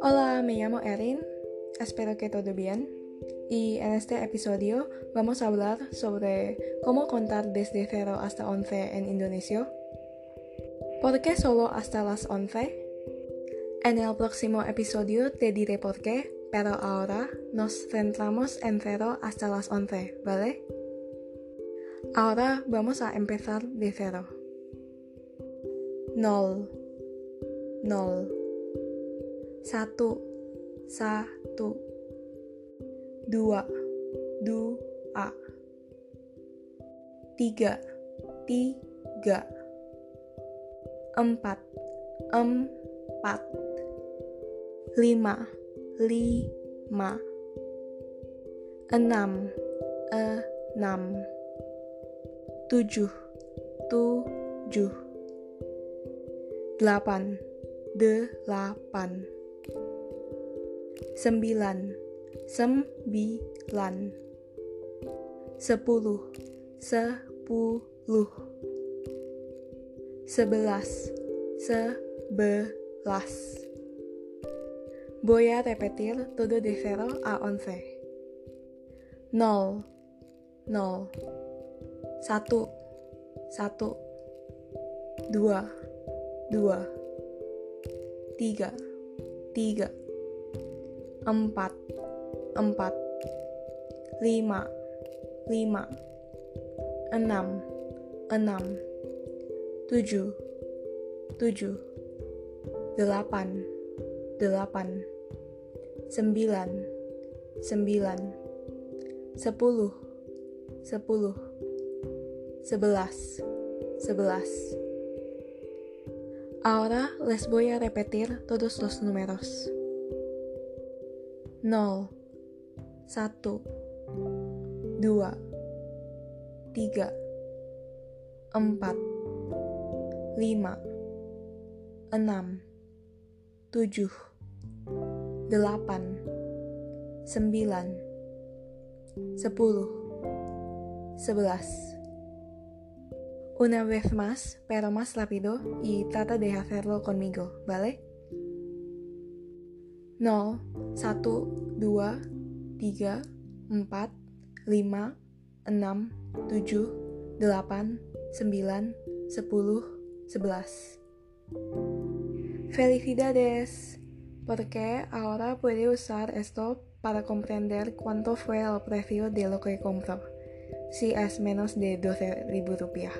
Hola, me llamo Erin. Espero que todo bien. Y en este episodio vamos a hablar sobre cómo contar desde 0 hasta 11 en Indonesia. ¿Por qué solo hasta las 11? En el próximo episodio te diré por qué, pero ahora nos centramos en 0 hasta las 11, ¿vale? Ahora vamos a empezar de 0. 0 0 satu. Satu. Dua. Dua. Tiga. Tiga. Empat. Empat. Lima. Lima. Enam. Enam. Tujuh. Tujuh delapan. Delapan. Sembilan, sembilan, sepuluh, sepuluh, sebelas, sebelas. Voy a repetir todo de cero a once. Nol, nol, satu, satu, dua, dua, tiga, tiga. Empat, empat, lima, lima, enam, enam, tujuh, tujuh, delapan, delapan, sembilan, sembilan, sepuluh, sepuluh, sebelas, sebelas. Ahora les voy a repetir todos los números. nol, satu, dua, tiga, empat, lima, enam, tujuh, delapan, sembilan, sepuluh, sebelas. Una vez más, pero más rápido, y trata de hacerlo conmigo, ¿vale? 0, 1, 2, 3, 4, 5, 6, 7, 8, 9, 10, 11. Felicidades, porque ahora puede usar esto para comprender cuánto fue el precio de lo que compró, si es menos de 12 ribu rupiah.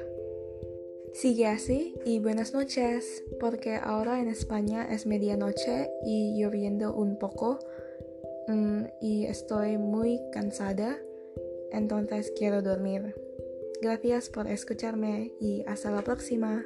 Sigue así y buenas noches, porque ahora en España es medianoche y lloviendo un poco mm, y estoy muy cansada, entonces quiero dormir. Gracias por escucharme y hasta la próxima.